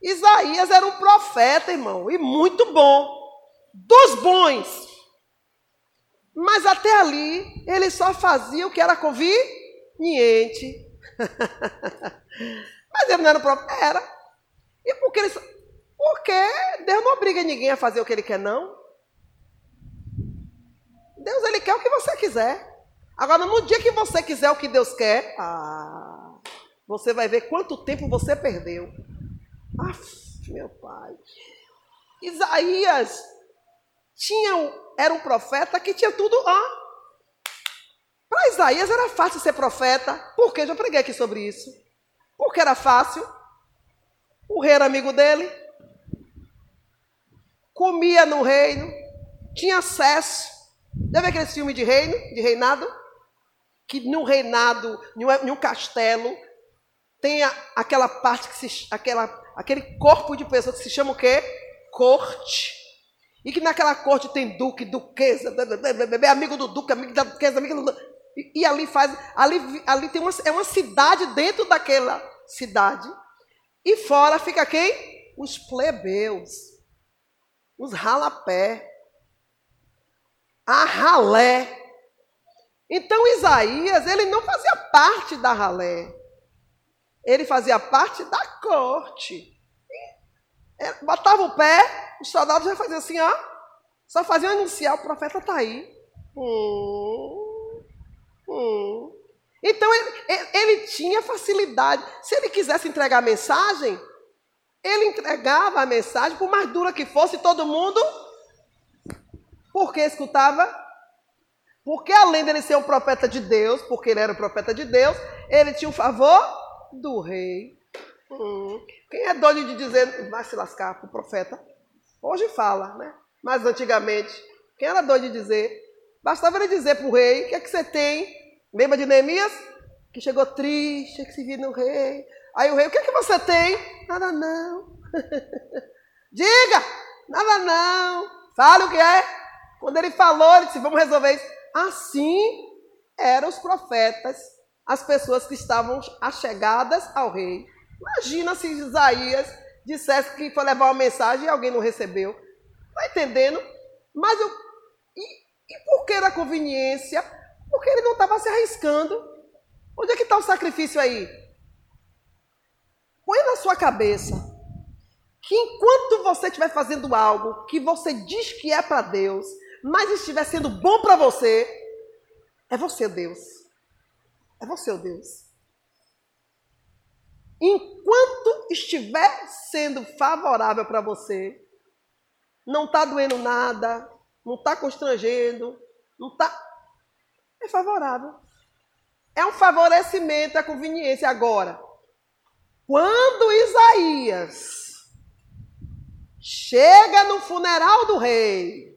Isaías era um profeta, irmão, e muito bom. Dos bons. Mas até ali, ele só fazia o que era conveniente. Mas ele não era um profeta? Era. E por que ele. Porque Deus não obriga ninguém a fazer o que ele quer, não. Deus, ele quer o que você quiser. Agora, no dia que você quiser o que Deus quer, ah, você vai ver quanto tempo você perdeu. Aff, meu pai. Isaías tinha, era um profeta que tinha tudo lá. Para Isaías era fácil ser profeta. Por quê? Já preguei aqui sobre isso. Porque era fácil. O rei era amigo dele. Comia no reino. Tinha acesso. Já viu aqueles filmes de reino, de reinado? Que num reinado, em um castelo, tem aquela parte que se. Aquela, aquele corpo de pessoas que se chama o quê? Corte. E que naquela corte tem duque, duquesa, amigo do duque, amigo da duquesa, amigo do. E, e ali faz. Ali, ali tem uma, é uma cidade dentro daquela cidade. E fora fica quem? Os plebeus. Os ralapé. A ralé. Então Isaías, ele não fazia parte da ralé. Ele fazia parte da corte. É, botava o pé, os soldados já faziam assim, ó. Só faziam anunciar, o profeta está aí. Hum, hum. Então ele, ele, tinha facilidade. Se ele quisesse entregar a mensagem, ele entregava a mensagem, por mais dura que fosse, todo mundo. Porque escutava? Porque além dele ser um profeta de Deus, porque ele era um profeta de Deus, ele tinha o favor do rei. Hum. Quem é doido de dizer vai se lascar para o profeta? Hoje fala, né? Mas antigamente, quem era doido de dizer? Bastava ele dizer para o rei: o que é que você tem? Lembra de Neemias? Que chegou triste, que se viu no rei. Aí o rei: o que é que você tem? Nada não. Diga! Nada não. Fale o que é. Quando ele falou, ele disse: vamos resolver isso. Assim eram os profetas, as pessoas que estavam achegadas ao rei. Imagina se Isaías dissesse que foi levar uma mensagem e alguém não recebeu. Está entendendo? Mas eu. E, e por que era conveniência? Porque ele não estava se arriscando. Onde é que está o sacrifício aí? Põe na sua cabeça que enquanto você estiver fazendo algo que você diz que é para Deus, mas estiver sendo bom para você, é você Deus. É você o Deus. Enquanto estiver sendo favorável para você, não está doendo nada, não está constrangendo, não está. É favorável. É um favorecimento, é conveniência. Agora, quando Isaías chega no funeral do rei,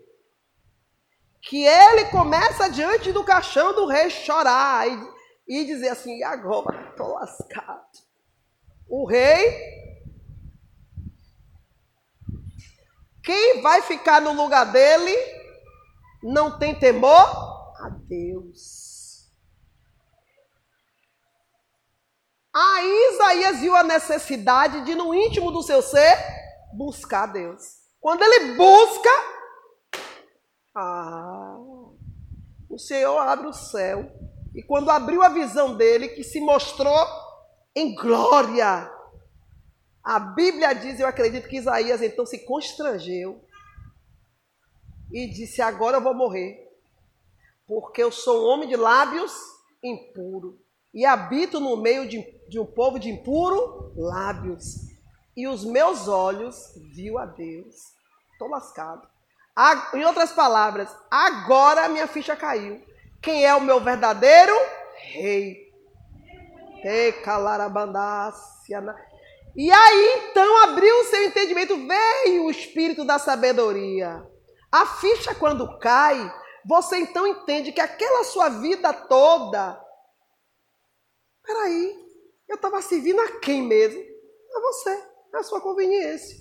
que ele começa diante do caixão do rei chorar e, e dizer assim: agora estou lascado o rei. Quem vai ficar no lugar dele não tem temor a Deus. Aí Isaías viu a necessidade de, no íntimo do seu ser, buscar Deus. Quando ele busca, ah, o Senhor abre o céu. E quando abriu a visão dele, que se mostrou em glória. A Bíblia diz, eu acredito que Isaías então se constrangeu e disse: Agora eu vou morrer, porque eu sou um homem de lábios impuro e habito no meio de, de um povo de impuro lábios, e os meus olhos viu a Deus. Estou lascado. Em outras palavras, agora minha ficha caiu. Quem é o meu verdadeiro rei? E aí então abriu o seu entendimento, veio o espírito da sabedoria. A ficha quando cai, você então entende que aquela sua vida toda. Peraí, eu estava servindo a quem mesmo? A você, a sua conveniência.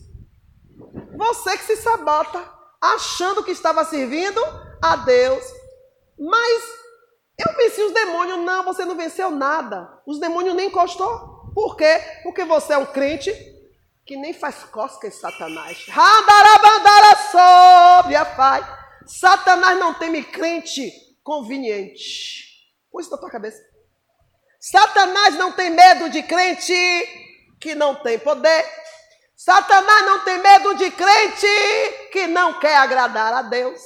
Você que se sabota, achando que estava servindo a Deus. Mas eu venci os demônios. Não, você não venceu nada. Os demônios nem encostou. Por quê? Porque você é um crente que nem faz cosca Satanás. Randarabandara sob a pai. Satanás não teme crente conveniente. Põe isso na tua cabeça. Satanás não tem medo de crente que não tem poder. Satanás não tem medo de crente que não quer agradar a Deus.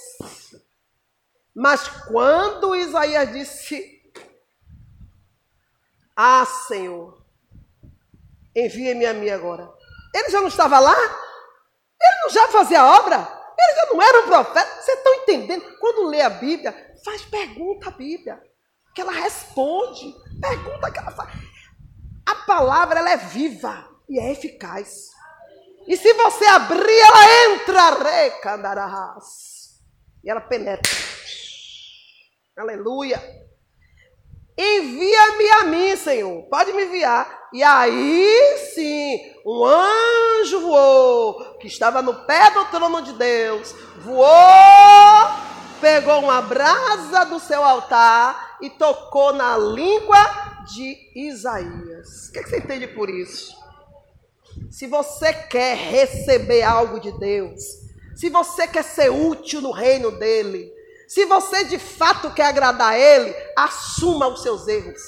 Mas quando Isaías disse: Ah, Senhor, envia-me a mim agora. Ele já não estava lá? Ele não já fazia a obra? Ele já não era um profeta? Vocês estão entendendo? Quando lê a Bíblia, faz pergunta à Bíblia, que ela responde. Pergunta que ela faz. A palavra ela é viva e é eficaz. E se você abrir, ela entra. E ela penetra. Aleluia. Envia-me a mim, Senhor. Pode me enviar. E aí sim, um anjo voou, que estava no pé do trono de Deus, voou, pegou uma brasa do seu altar e tocou na língua de Isaías. O que, é que você entende por isso? Se você quer receber algo de Deus, se você quer ser útil no reino dele, se você de fato quer agradar a ele, assuma os seus erros.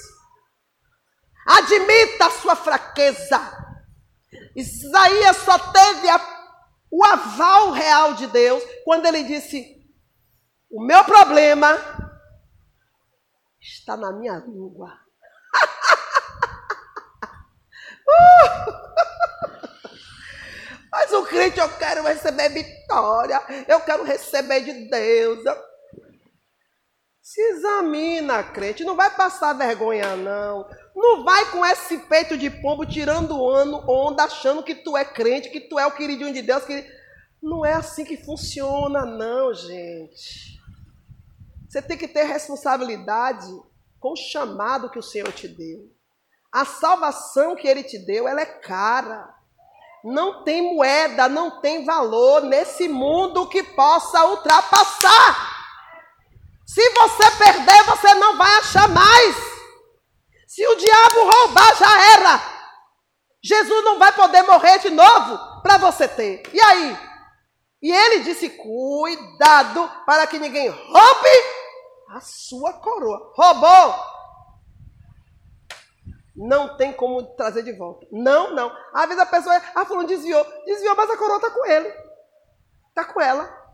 Admita a sua fraqueza. Isaías só teve a, o aval real de Deus quando ele disse: O meu problema está na minha língua. uh! Mas o crente, eu quero receber vitória, eu quero receber de Deus. Se examina, crente, não vai passar vergonha, não. Não vai com esse peito de pombo tirando ano, onda, achando que tu é crente, que tu é o queridinho de Deus. Que... Não é assim que funciona, não, gente. Você tem que ter responsabilidade com o chamado que o Senhor te deu. A salvação que Ele te deu, ela é cara não tem moeda, não tem valor nesse mundo que possa ultrapassar. Se você perder, você não vai achar mais. Se o diabo roubar, já era. Jesus não vai poder morrer de novo para você ter. E aí? E ele disse: cuidado para que ninguém roube a sua coroa. Roubou, não tem como trazer de volta. Não, não. Às vezes a pessoa, ah, fulano desviou. Desviou, mas a coroa está com ele. Está com ela.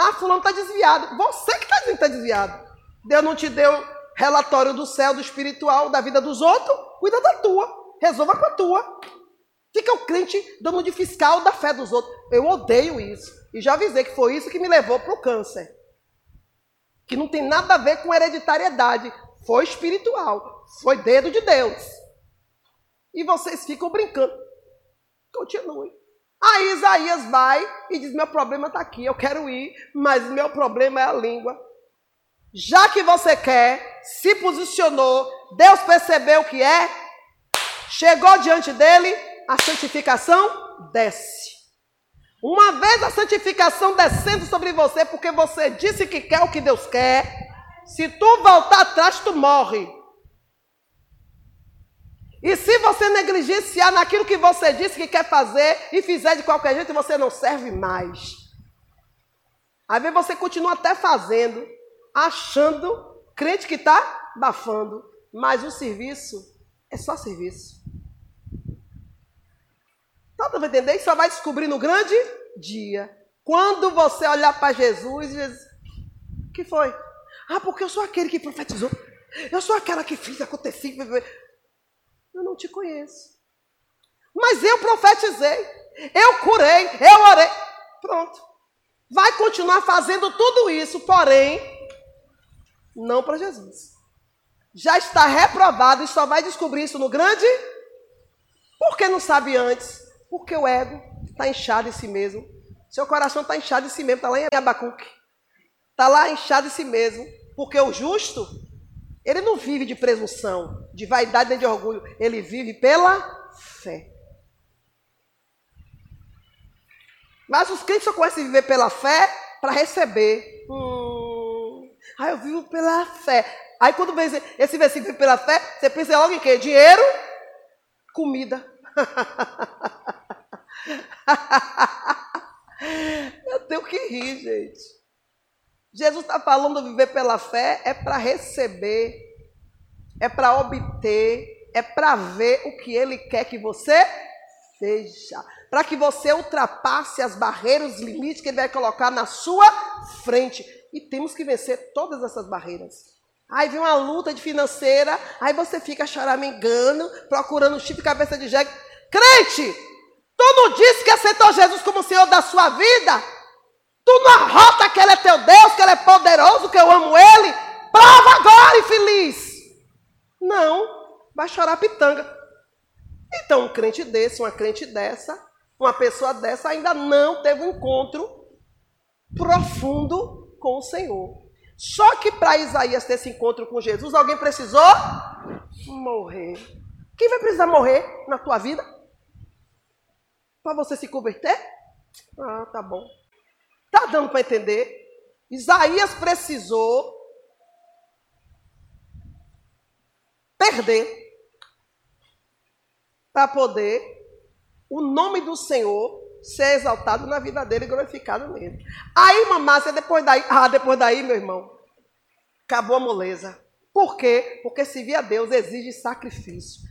Ah, fulano está desviado. Você que está dizendo que está desviado. Deus não te deu relatório do céu, do espiritual, da vida dos outros. Cuida da tua. Resolva com a tua. Fica o crente dando de fiscal da fé dos outros. Eu odeio isso. E já avisei que foi isso que me levou para o câncer. Que não tem nada a ver com hereditariedade. Foi espiritual. Foi dedo de Deus. E vocês ficam brincando. Continue. Aí Isaías vai e diz: Meu problema está aqui, eu quero ir, mas meu problema é a língua. Já que você quer, se posicionou, Deus percebeu o que é, chegou diante dele, a santificação desce. Uma vez a santificação descendo sobre você, porque você disse que quer o que Deus quer, se tu voltar atrás, tu morre. E se você negligenciar naquilo que você disse que quer fazer e fizer de qualquer jeito, você não serve mais. Vezes você continua até fazendo, achando, crente que está bafando, mas o serviço é só serviço. Tá dando entender? Só vai descobrir no grande dia. Quando você olhar para Jesus e que foi? Ah, porque eu sou aquele que profetizou. Eu sou aquela que fiz acontecer. Eu não te conheço. Mas eu profetizei, eu curei, eu orei. Pronto. Vai continuar fazendo tudo isso, porém, não para Jesus. Já está reprovado e só vai descobrir isso no grande. Por que não sabe antes? Porque o ego está inchado em si mesmo. Seu coração está inchado em si mesmo. Está lá em Abacuque. Está lá inchado em si mesmo. Porque o justo ele não vive de presunção, de vaidade nem de orgulho. Ele vive pela fé. Mas os crentes só a viver pela fé para receber. Hum, ah, eu vivo pela fé. Aí quando vê esse versículo pela fé, você pensa logo em quê? Dinheiro, comida. Eu tenho que rir, gente. Jesus está falando viver pela fé é para receber, é para obter, é para ver o que Ele quer que você seja, para que você ultrapasse as barreiras, os limites que Ele vai colocar na sua frente. E temos que vencer todas essas barreiras. Aí vem uma luta de financeira, aí você fica choramingando, procurando chifre cabeça de jegue. Crente, tu não disse que aceitou Jesus como Senhor da sua vida? Tu não arrota que Ele é teu Deus, que Ele é poderoso, que eu amo Ele? Prova agora, infeliz! Não, vai chorar pitanga. Então, um crente desse, uma crente dessa, uma pessoa dessa ainda não teve um encontro profundo com o Senhor. Só que para Isaías ter esse encontro com Jesus, alguém precisou morrer. Quem vai precisar morrer na tua vida? Para você se converter? Ah, tá bom. Tá dando para entender? Isaías precisou perder para poder o nome do Senhor ser exaltado na vida dele e glorificado nele. Aí, mamácia, depois daí, ah, depois daí, meu irmão, acabou a moleza. Por quê? Porque servir a Deus exige sacrifício.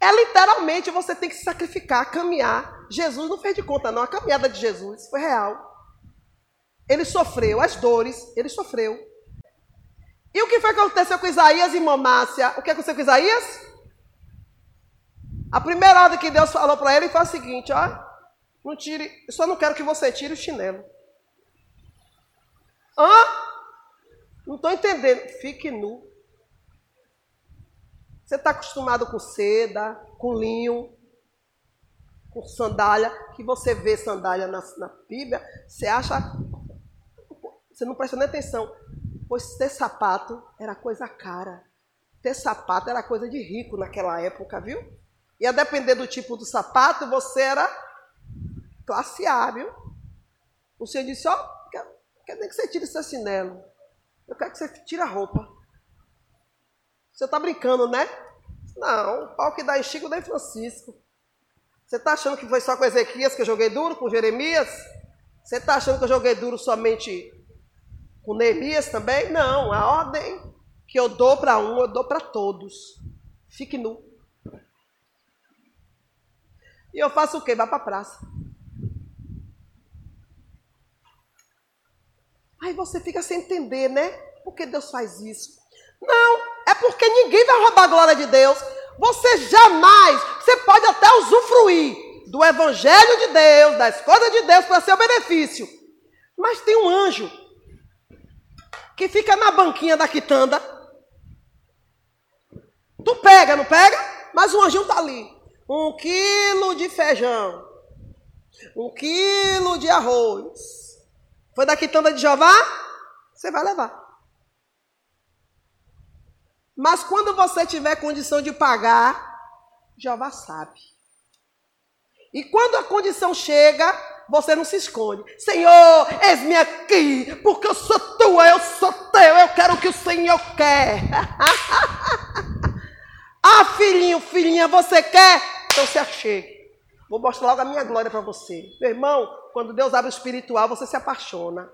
É literalmente você tem que se sacrificar, caminhar. Jesus não fez de conta, não. A caminhada de Jesus foi real. Ele sofreu as dores, ele sofreu. E o que foi que aconteceu com Isaías e Mamácia? O que aconteceu com Isaías? A primeira ordem que Deus falou para ele foi o seguinte: ó, não tire, eu só não quero que você tire o chinelo. Hã? Não estou entendendo. Fique nu. Você está acostumado com seda, com linho, com sandália, que você vê sandália na, na Bíblia, você acha. Você não presta nem atenção. Pois ter sapato era coisa cara. Ter sapato era coisa de rico naquela época, viu? E a depender do tipo do sapato, você era Classe A, viu? O Senhor disse, ó, oh, quer, quer nem que você tire seu chinelo. Eu quero que você tire a roupa. Você está brincando, né? Não, o pau que dá em Chico dá em Francisco. Você está achando que foi só com Ezequias que eu joguei duro, com Jeremias? Você está achando que eu joguei duro somente com Neemias também? Não, a ordem que eu dou para um, eu dou para todos. Fique nu. E eu faço o quê? Vá para a praça. Aí você fica sem entender, né? Por que Deus faz isso? Não, é porque ninguém vai roubar a glória de Deus. Você jamais, você pode até usufruir do Evangelho de Deus, das coisas de Deus para seu benefício. Mas tem um anjo que fica na banquinha da quitanda. Tu pega, não pega? Mas o anjinho está ali. Um quilo de feijão. Um quilo de arroz foi da quitanda de Jeová? Você vai levar. Mas quando você tiver condição de pagar, Jeová sabe. E quando a condição chega, você não se esconde. Senhor, eis-me aqui, porque eu sou tua, eu sou teu, eu quero o que o Senhor quer. ah, filhinho, filhinha, você quer? Então se achegue. Vou mostrar logo a minha glória para você. Meu irmão, quando Deus abre o espiritual, você se apaixona.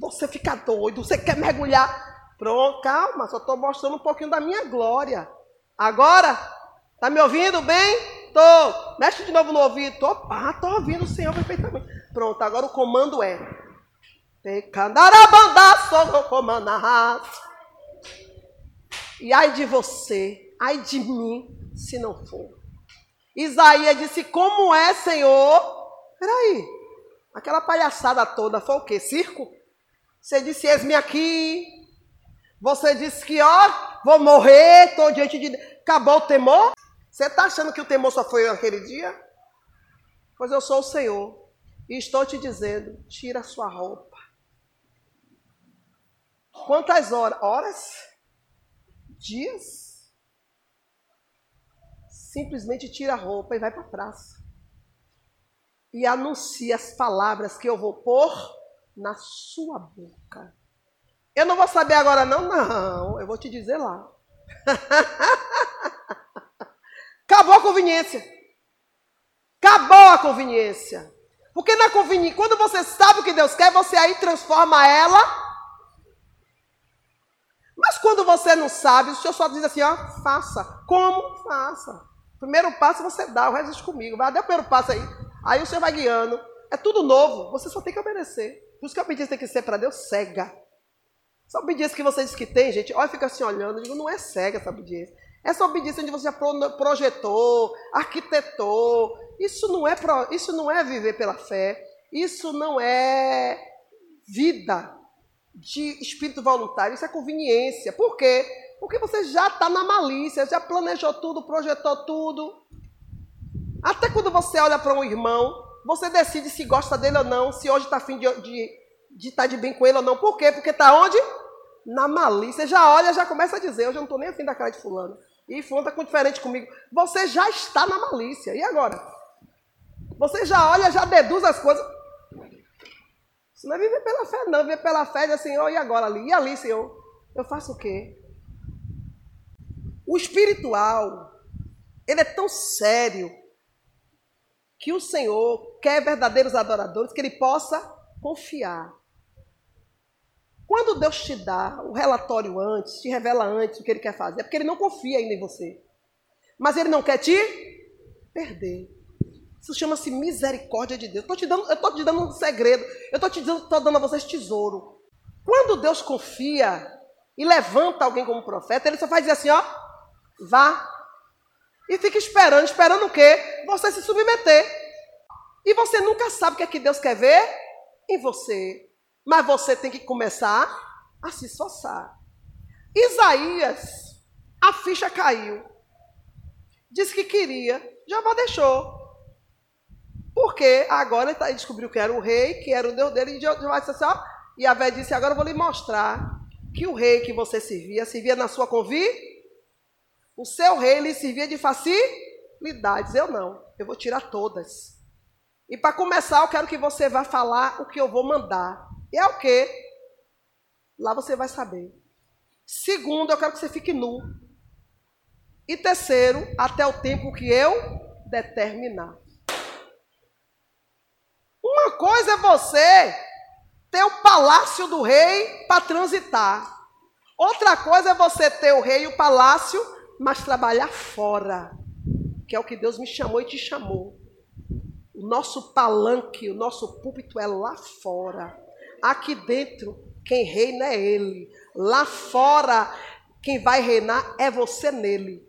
Você fica doido, você quer mergulhar. Pronto, calma, só estou mostrando um pouquinho da minha glória. Agora, tá me ouvindo bem? Tô. Mexe de novo no ouvido. Tô, ah, tô ouvindo o Senhor perfeitamente. Pronto, agora o comando é. E ai de você, ai de mim, se não for. Isaías disse: Como é, Senhor? Peraí, aquela palhaçada toda foi o quê? Circo? Você disse: Eis-me aqui. Você disse que, ó, vou morrer, estou diante de. Acabou o temor? Você está achando que o temor só foi naquele dia? Pois eu sou o Senhor. E estou te dizendo: tira a sua roupa. Quantas horas? Horas? Dias? simplesmente tira a roupa e vai para a praça. E anuncia as palavras que eu vou pôr na sua boca. Eu não vou saber agora, não, não. Eu vou te dizer lá. Acabou a conveniência. Acabou a conveniência. Porque na conveniência, quando você sabe o que Deus quer, você aí transforma ela. Mas quando você não sabe, o Senhor só diz assim, ó, faça. Como? Faça. Primeiro passo você dá, o resto comigo. Vai, dá o primeiro passo aí. Aí o Senhor vai guiando. É tudo novo, você só tem que obedecer. Por isso que a obediência tem que ser para Deus cega. Essa obediência que você diz que tem, gente, olha, fica assim olhando, eu digo, não é cega essa obediência. Essa obediência onde você já projetou, arquitetou, isso não é, isso não é viver pela fé, isso não é vida de espírito voluntário, isso é conveniência. Por quê? Porque você já está na malícia, já planejou tudo, projetou tudo. Até quando você olha para um irmão, você decide se gosta dele ou não, se hoje está afim de estar de, de, tá de bem com ele ou não. Por quê? Porque está onde? Na malícia. Já olha, já começa a dizer, hoje eu não estou nem afim da cara de fulano. E fulano está com diferente comigo. Você já está na malícia. E agora? Você já olha, já deduz as coisas. Isso não é viver pela fé, não. Viver pela fé é Senhor, e agora ali? E ali, Senhor? Eu faço o quê? O espiritual, ele é tão sério que o Senhor quer verdadeiros adoradores que ele possa confiar. Deus te dá o relatório antes, te revela antes o que ele quer fazer, é porque ele não confia ainda em você. Mas ele não quer te perder. Isso chama-se misericórdia de Deus. Eu estou te dando um segredo. Eu estou te dando, tô dando a vocês tesouro. Quando Deus confia e levanta alguém como profeta, ele só faz assim, ó, vá, e fica esperando, esperando o quê? Você se submeter. E você nunca sabe o que é que Deus quer ver em você. Mas você tem que começar a se esforçar. Isaías, a ficha caiu. Disse que queria, Jeová deixou. Porque agora ele tá, descobriu que era o rei, que era o Deus dele, e Jeová disse assim, ó, e a velha disse, agora eu vou lhe mostrar que o rei que você servia, servia na sua convite o seu rei lhe servia de facilidades. Eu não. Eu vou tirar todas. E para começar, eu quero que você vá falar o que eu vou mandar. E é o quê? Lá você vai saber. Segundo, eu quero que você fique nu. E terceiro, até o tempo que eu determinar. Uma coisa é você ter o palácio do rei para transitar. Outra coisa é você ter o rei e o palácio mas trabalhar fora, que é o que Deus me chamou e te chamou. O nosso palanque, o nosso púlpito é lá fora. Aqui dentro, quem reina é Ele. Lá fora, quem vai reinar é você nele.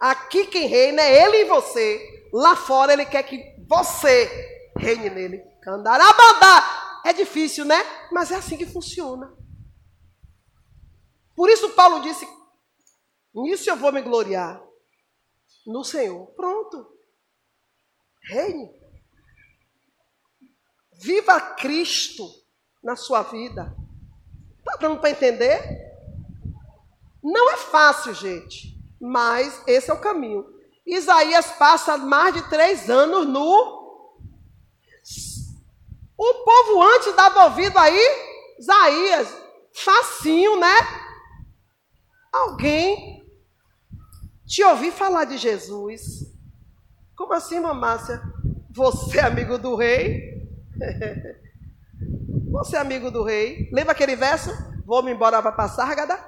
Aqui quem reina é Ele em você. Lá fora, Ele quer que você reine nele. Candarabandá. É difícil, né? Mas é assim que funciona. Por isso Paulo disse Nisso eu vou me gloriar. No Senhor. Pronto. Reine. Viva Cristo na sua vida. Dando para entender? Não é fácil, gente. Mas esse é o caminho. Isaías passa mais de três anos no. O povo antes dava ouvido aí, Isaías, facinho, né? Alguém te ouvi falar de Jesus. Como assim, mamácia? Você é amigo do rei? Você é amigo do rei? Lembra aquele verso? Vou-me embora para passar, Gada?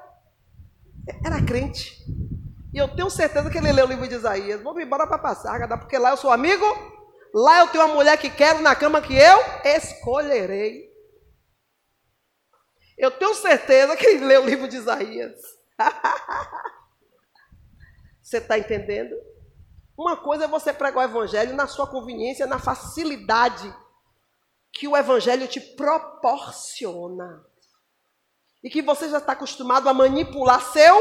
Era crente. E eu tenho certeza que ele leu o livro de Isaías. Vou-me embora para passar, Gada, porque lá eu sou amigo. Lá eu tenho uma mulher que quero na cama que eu escolherei. Eu tenho certeza que ele leu o livro de Isaías. Você está entendendo? Uma coisa é você pregar o evangelho na sua conveniência, na facilidade que o evangelho te proporciona. E que você já está acostumado a manipular seu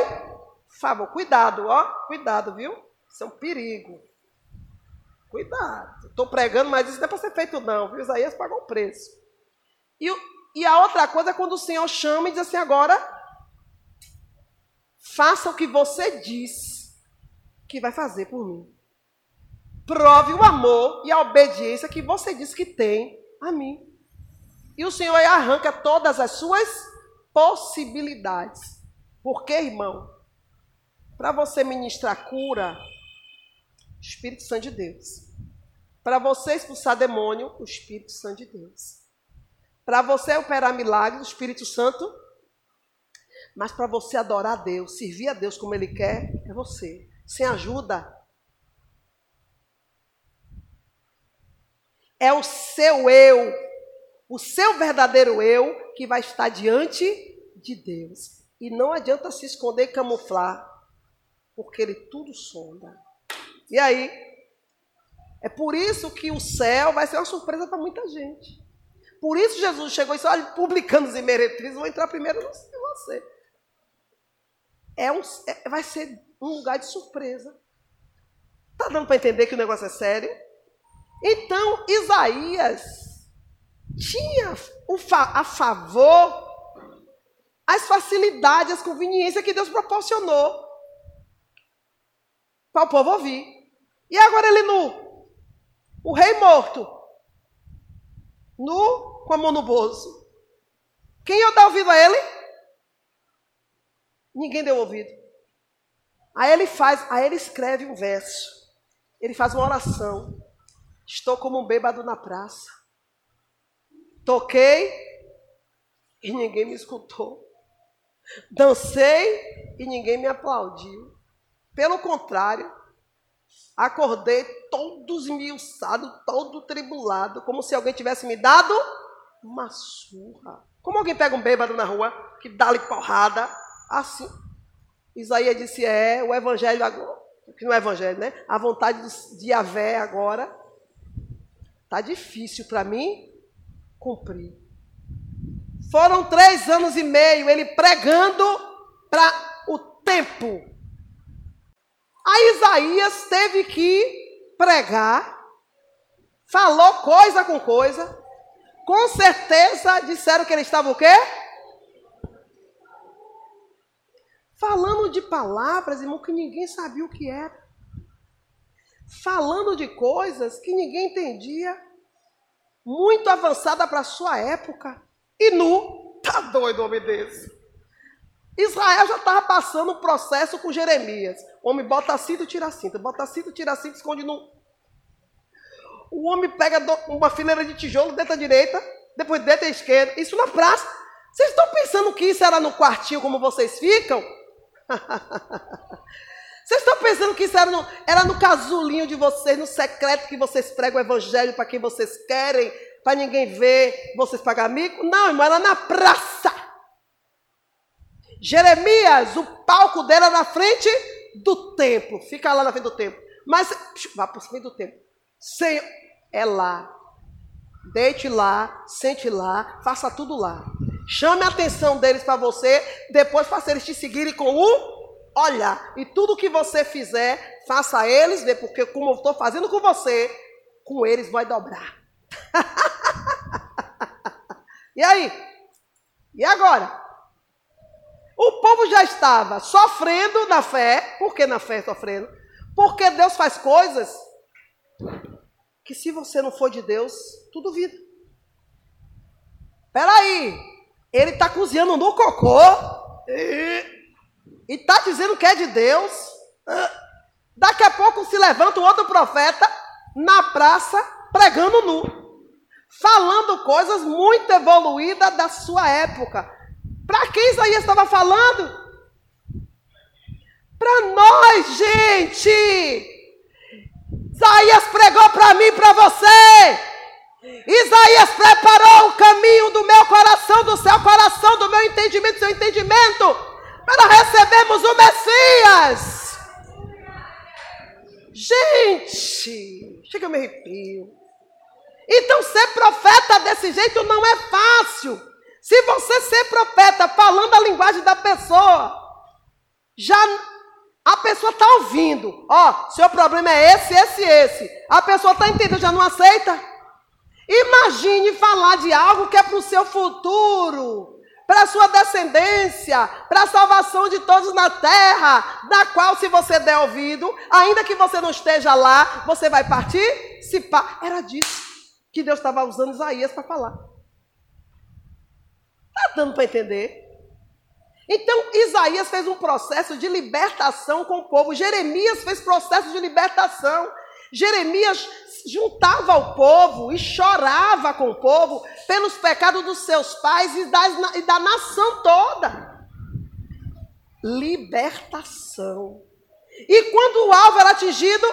favor. Cuidado, ó, cuidado, viu? Isso é um perigo. Cuidado. Estou pregando, mas isso não é para ser feito, não. Viu? Isaías pagou o preço. E, e a outra coisa é quando o Senhor chama e diz assim: agora, faça o que você diz que vai fazer por mim. Prove o amor e a obediência que você diz que tem a mim. E o Senhor arranca todas as suas possibilidades. Por quê, irmão? Para você ministrar cura, Espírito Santo de Deus. Para você expulsar demônio, o Espírito Santo de Deus. Para você operar milagres, o Espírito Santo. Mas para você adorar a Deus, servir a Deus como Ele quer, é você. Sem ajuda. É o seu eu, o seu verdadeiro eu, que vai estar diante de Deus. E não adianta se esconder e camuflar, porque Ele tudo sonda. E aí, é por isso que o céu vai ser uma surpresa para muita gente. Por isso Jesus chegou e disse: olha, publicanos e meretrizes vão entrar primeiro no você. É um, é, vai ser um lugar de surpresa. Está dando para entender que o negócio é sério? Então, Isaías tinha a favor as facilidades, as conveniências que Deus proporcionou para o povo ouvir. E agora ele nu, o rei morto, nu com a mão no bolso. Quem ia dar ouvido a ele? Ninguém deu ouvido. Aí ele faz, aí ele escreve um verso. Ele faz uma oração. Estou como um bêbado na praça. Toquei e ninguém me escutou. Dancei e ninguém me aplaudiu. Pelo contrário, acordei todo esmiuçado, todo tribulado, como se alguém tivesse me dado uma surra. Como alguém pega um bêbado na rua, que dá-lhe porrada, assim. Isaías disse: É, o evangelho agora, que não é evangelho, né? A vontade de Yahvé agora está difícil para mim cumprir. Foram três anos e meio ele pregando para o tempo. Aí Isaías teve que pregar, falou coisa com coisa. Com certeza disseram que ele estava o quê? Falando de palavras, irmão, que ninguém sabia o que era. Falando de coisas que ninguém entendia. Muito avançada para a sua época. E nu, tá doido homem desse. Israel já estava passando um processo com Jeremias. O homem bota cinto, tira cinto, bota cinto, tira cinto, esconde no. O homem pega uma fileira de tijolo dentro da direita, depois dentro da esquerda. Isso na praça. Vocês estão pensando que isso era no quartinho como vocês ficam? Vocês estão pensando que isso era no, era no casulinho de vocês, no secreto que vocês pregam o evangelho para quem vocês querem, para ninguém ver vocês pagar mico. Não, irmão, era na praça. Jeremias, o palco dela era na frente do templo. Fica lá na frente do templo. Mas vá para o frente do templo. Senhor, é lá. Deite lá, sente lá, faça tudo lá. Chame a atenção deles para você, depois faça eles te seguirem com o olhar. E tudo que você fizer, faça eles ver, porque como eu estou fazendo com você, com eles vai dobrar. e aí? E agora? O povo já estava sofrendo na fé. Por que na fé sofrendo? Porque Deus faz coisas que se você não for de Deus, tu duvida. Peraí, ele está cozinhando no cocô está dizendo que é de Deus. Daqui a pouco se levanta um outro profeta na praça pregando nu, falando coisas muito evoluídas da sua época. Para quem Isaías estava falando? Para nós, gente! Isaías pregou para mim e para você. Isaías preparou o caminho do meu coração, do seu coração, do meu entendimento, do seu entendimento, para recebermos o Messias. Gente, chega eu me arrepio. Então, ser profeta desse jeito não é fácil. Se você ser profeta falando a linguagem da pessoa, já a pessoa está ouvindo. Ó, oh, seu problema é esse, esse, esse. A pessoa está entendendo, já não aceita. Imagine falar de algo que é para o seu futuro, para a sua descendência, para a salvação de todos na terra, da qual, se você der ouvido, ainda que você não esteja lá, você vai participar. Era disso que Deus estava usando Isaías para falar. Está dando para entender? Então, Isaías fez um processo de libertação com o povo. Jeremias fez processo de libertação. Jeremias juntava ao povo e chorava com o povo pelos pecados dos seus pais e, das, e da nação toda. Libertação. E quando o alvo era atingido,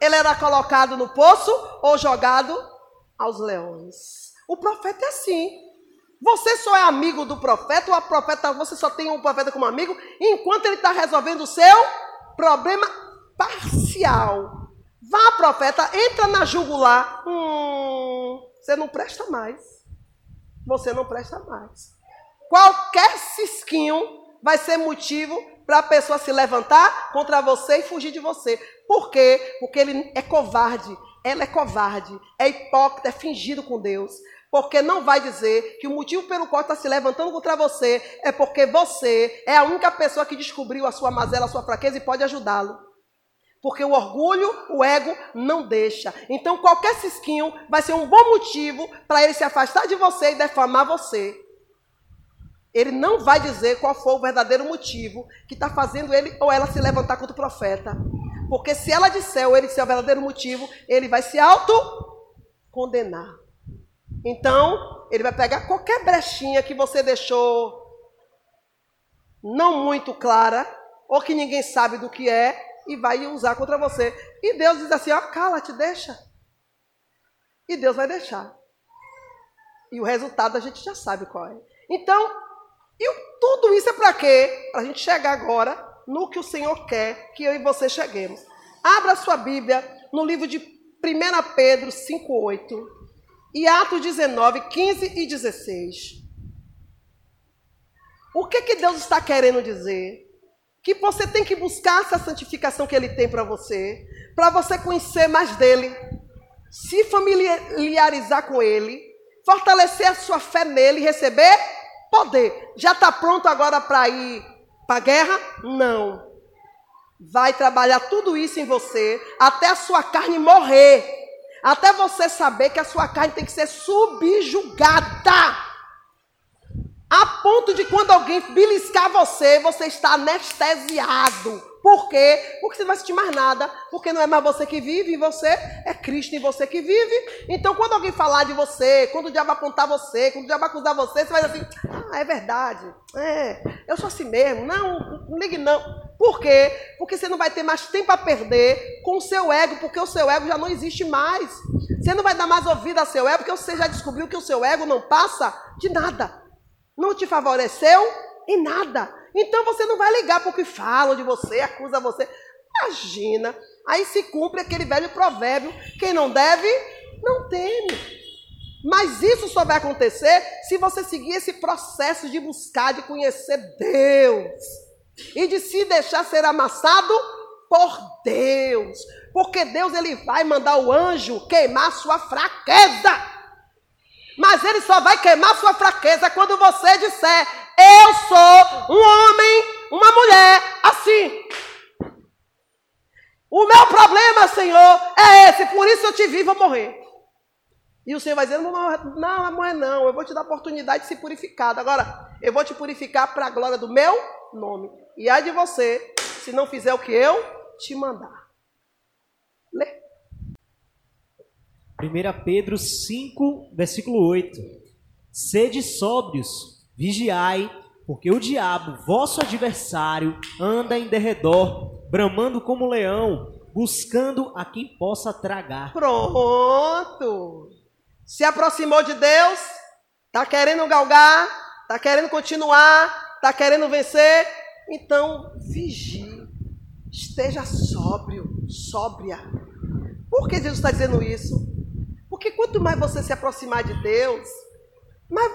ele era colocado no poço ou jogado aos leões. O profeta é assim. Você só é amigo do profeta, ou a profeta, você só tem um profeta como amigo, enquanto ele está resolvendo o seu problema parcial. Vá, profeta, entra na jugular. Hum, você não presta mais. Você não presta mais. Qualquer cisquinho vai ser motivo para a pessoa se levantar contra você e fugir de você. Por quê? Porque ele é covarde. Ela é covarde. É hipócrita, é fingido com Deus. Porque não vai dizer que o motivo pelo qual está se levantando contra você é porque você é a única pessoa que descobriu a sua mazela, a sua fraqueza e pode ajudá-lo. Porque o orgulho, o ego, não deixa. Então, qualquer cisquinho vai ser um bom motivo para ele se afastar de você e defamar você. Ele não vai dizer qual foi o verdadeiro motivo que está fazendo ele ou ela se levantar contra o profeta. Porque se ela disser ou ele disser o verdadeiro motivo, ele vai se auto-condenar. Então, ele vai pegar qualquer brechinha que você deixou não muito clara, ou que ninguém sabe do que é, e vai usar contra você. E Deus diz assim: ó, cala-te, deixa. E Deus vai deixar. E o resultado a gente já sabe qual é. Então, e tudo isso é para quê? Para a gente chegar agora no que o Senhor quer que eu e você cheguemos. Abra sua Bíblia no livro de 1 Pedro 5,8 e Atos 19, 15 e 16. O que, que Deus está querendo dizer? Que você tem que buscar essa santificação que ele tem para você, para você conhecer mais dele, se familiarizar com ele, fortalecer a sua fé nele receber poder. Já está pronto agora para ir para a guerra? Não. Vai trabalhar tudo isso em você até a sua carne morrer. Até você saber que a sua carne tem que ser subjugada a ponto de quando alguém beliscar você, você está anestesiado. Por quê? Porque você não vai sentir mais nada. Porque não é mais você que vive em você, é Cristo em você que vive. Então, quando alguém falar de você, quando o diabo apontar você, quando o diabo acusar você, você vai dizer assim: ah, é verdade. É, eu sou assim mesmo. Não, não ligue não. Por quê? Porque você não vai ter mais tempo a perder com o seu ego, porque o seu ego já não existe mais. Você não vai dar mais ouvido ao seu ego, porque você já descobriu que o seu ego não passa de nada não te favoreceu em nada. Então você não vai ligar porque falam de você, acusa você. Imagina. Aí se cumpre aquele velho provérbio: quem não deve, não teme. Mas isso só vai acontecer se você seguir esse processo de buscar, de conhecer Deus e de se deixar ser amassado por Deus. Porque Deus ele vai mandar o anjo queimar sua fraqueza. Mas ele só vai queimar sua fraqueza quando você disser: Eu sou um homem, uma mulher assim. O meu problema, Senhor, é esse, por isso eu te vi, vou morrer. E o Senhor vai dizer: Não, não, não, não, eu vou te dar a oportunidade de se purificar. Agora, eu vou te purificar para a glória do meu nome. E ai de você, se não fizer o que eu te mandar. Lê. 1 Pedro 5, versículo 8. Sede sóbrios, vigiai, porque o diabo, vosso adversário, anda em derredor, bramando como leão, buscando a quem possa tragar. Pronto! Se aproximou de Deus, está querendo galgar, está querendo continuar, está querendo vencer, então vigie, esteja sóbrio, sóbria. Por que Jesus está dizendo isso? Porque quanto mais você se aproximar de Deus, mais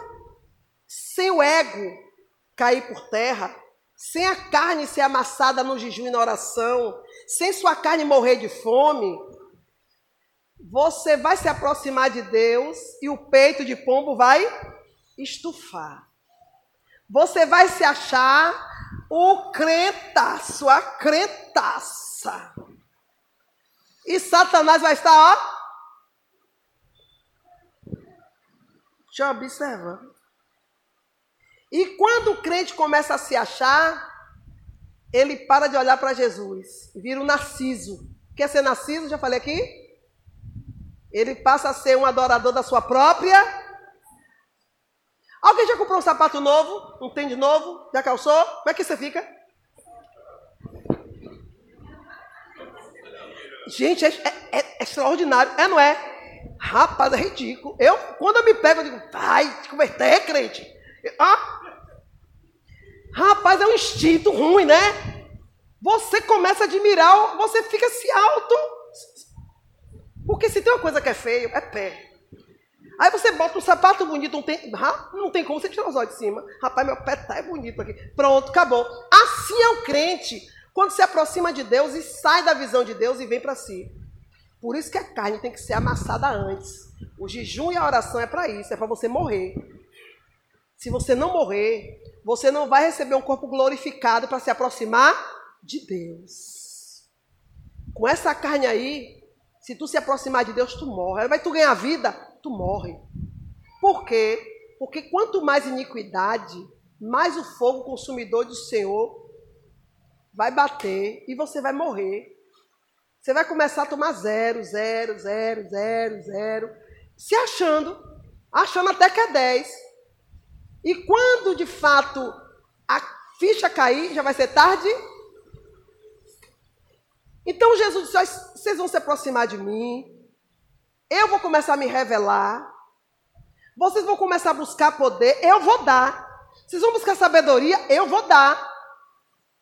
sem o ego cair por terra, sem a carne ser amassada no jejum e na oração, sem sua carne morrer de fome, você vai se aproximar de Deus e o peito de pombo vai estufar. Você vai se achar o crentaço, a crentaça. E Satanás vai estar, ó, te observando. E quando o crente começa a se achar, ele para de olhar para Jesus, vira um narciso. Quer ser narciso? Já falei aqui? Ele passa a ser um adorador da sua própria. Alguém já comprou um sapato novo? Um tênis novo? Já calçou? Como é que você fica? Gente, é, é, é extraordinário. É, não é? Rapaz, é ridículo. Eu, quando eu me pego, eu digo, vai te converter, crente. Ah, rapaz, é um instinto ruim, né? Você começa a admirar, você fica se alto. Porque se tem uma coisa que é feio, é pé. Aí você bota um sapato bonito, não tem, não tem como você tirar os olhos de cima. Rapaz, meu pé tá bonito aqui. Pronto, acabou. Assim é o crente quando se aproxima de Deus e sai da visão de Deus e vem para si. Por isso que a carne tem que ser amassada antes. O jejum e a oração é para isso, é para você morrer. Se você não morrer, você não vai receber um corpo glorificado para se aproximar de Deus. Com essa carne aí, se tu se aproximar de Deus, tu morre. Vai tu ganhar vida, tu morre. Por quê? Porque quanto mais iniquidade, mais o fogo consumidor do Senhor vai bater e você vai morrer. Você vai começar a tomar zero, zero, zero, zero, zero, se achando, achando até que é 10. E quando de fato a ficha cair, já vai ser tarde. Então Jesus disse: vocês vão se aproximar de mim, eu vou começar a me revelar, vocês vão começar a buscar poder, eu vou dar. Vocês vão buscar sabedoria, eu vou dar.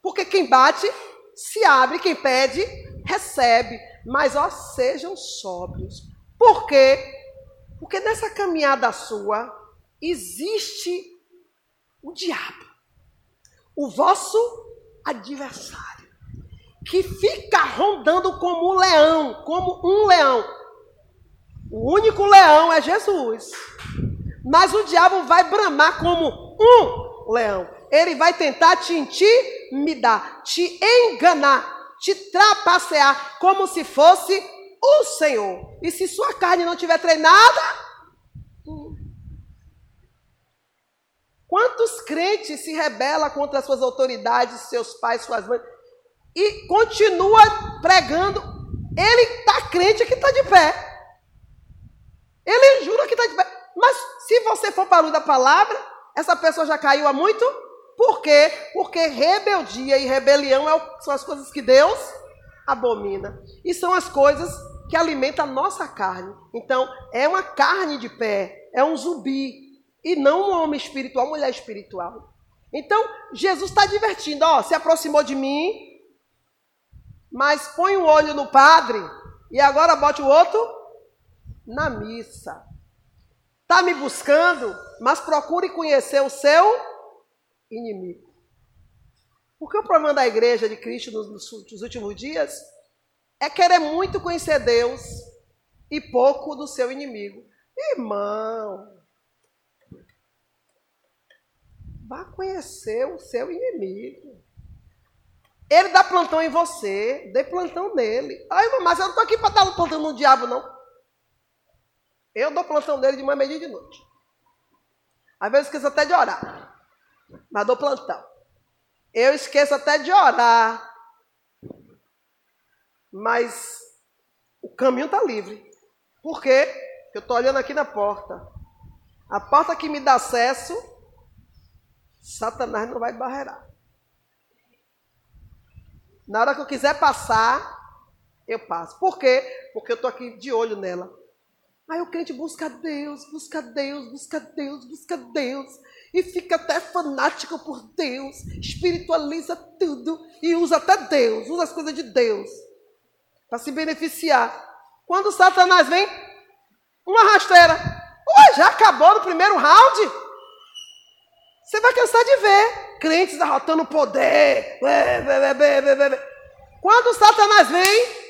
Porque quem bate, se abre, quem pede, recebe, mas ó, sejam sóbrios. Por quê? Porque nessa caminhada sua existe o diabo, o vosso adversário, que fica rondando como um leão, como um leão. O único leão é Jesus. Mas o diabo vai bramar como um leão. Ele vai tentar te intimidar, te enganar, te trapacear como se fosse o Senhor. E se sua carne não tiver treinada, quantos crentes se rebela contra suas autoridades, seus pais, suas mães, e continua pregando? Ele está crente que está de pé. Ele jura que está de pé. Mas se você for para da palavra, essa pessoa já caiu há muito por quê? Porque rebeldia e rebelião é são as coisas que Deus abomina. E são as coisas que alimentam a nossa carne. Então, é uma carne de pé, é um zumbi. E não um homem espiritual, uma mulher espiritual. Então, Jesus está divertindo, ó, se aproximou de mim, mas põe um olho no padre e agora bote o outro na missa. Está me buscando, mas procure conhecer o seu inimigo. Porque o problema da igreja de Cristo nos, nos últimos dias é querer muito conhecer Deus e pouco do seu inimigo. Irmão, vá conhecer o seu inimigo. Ele dá plantão em você, dê plantão nele. Ai, irmão, mas eu não estou aqui para dar plantão no diabo, não. Eu dou plantão nele de manhã e de noite. Às vezes esqueço até de orar mas dou plantão. Eu esqueço até de orar, mas o caminho está livre. Por quê? Eu estou olhando aqui na porta. A porta que me dá acesso, Satanás não vai barrerar. Na hora que eu quiser passar, eu passo. Por quê? Porque eu estou aqui de olho nela. Aí o crente busca Deus, busca Deus, busca Deus, busca Deus e fica até fanático por Deus, espiritualiza tudo e usa até Deus, usa as coisas de Deus para se beneficiar. Quando Satanás vem, uma rasteira. Ué, já acabou no primeiro round? Você vai cansar de ver crentes arrotando poder. Quando Satanás vem,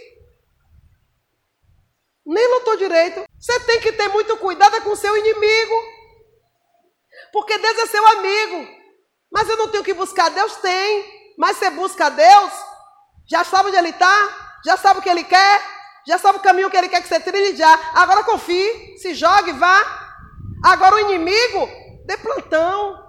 nem lutou direito. Você tem que ter muito cuidado com o seu inimigo. Porque Deus é seu amigo. Mas eu não tenho que buscar Deus? Tem. Mas você busca Deus, já sabe onde Ele está, já sabe o que Ele quer, já sabe o caminho que Ele quer que você trilhe já. Agora confie, se jogue, vá. Agora o inimigo, dê plantão.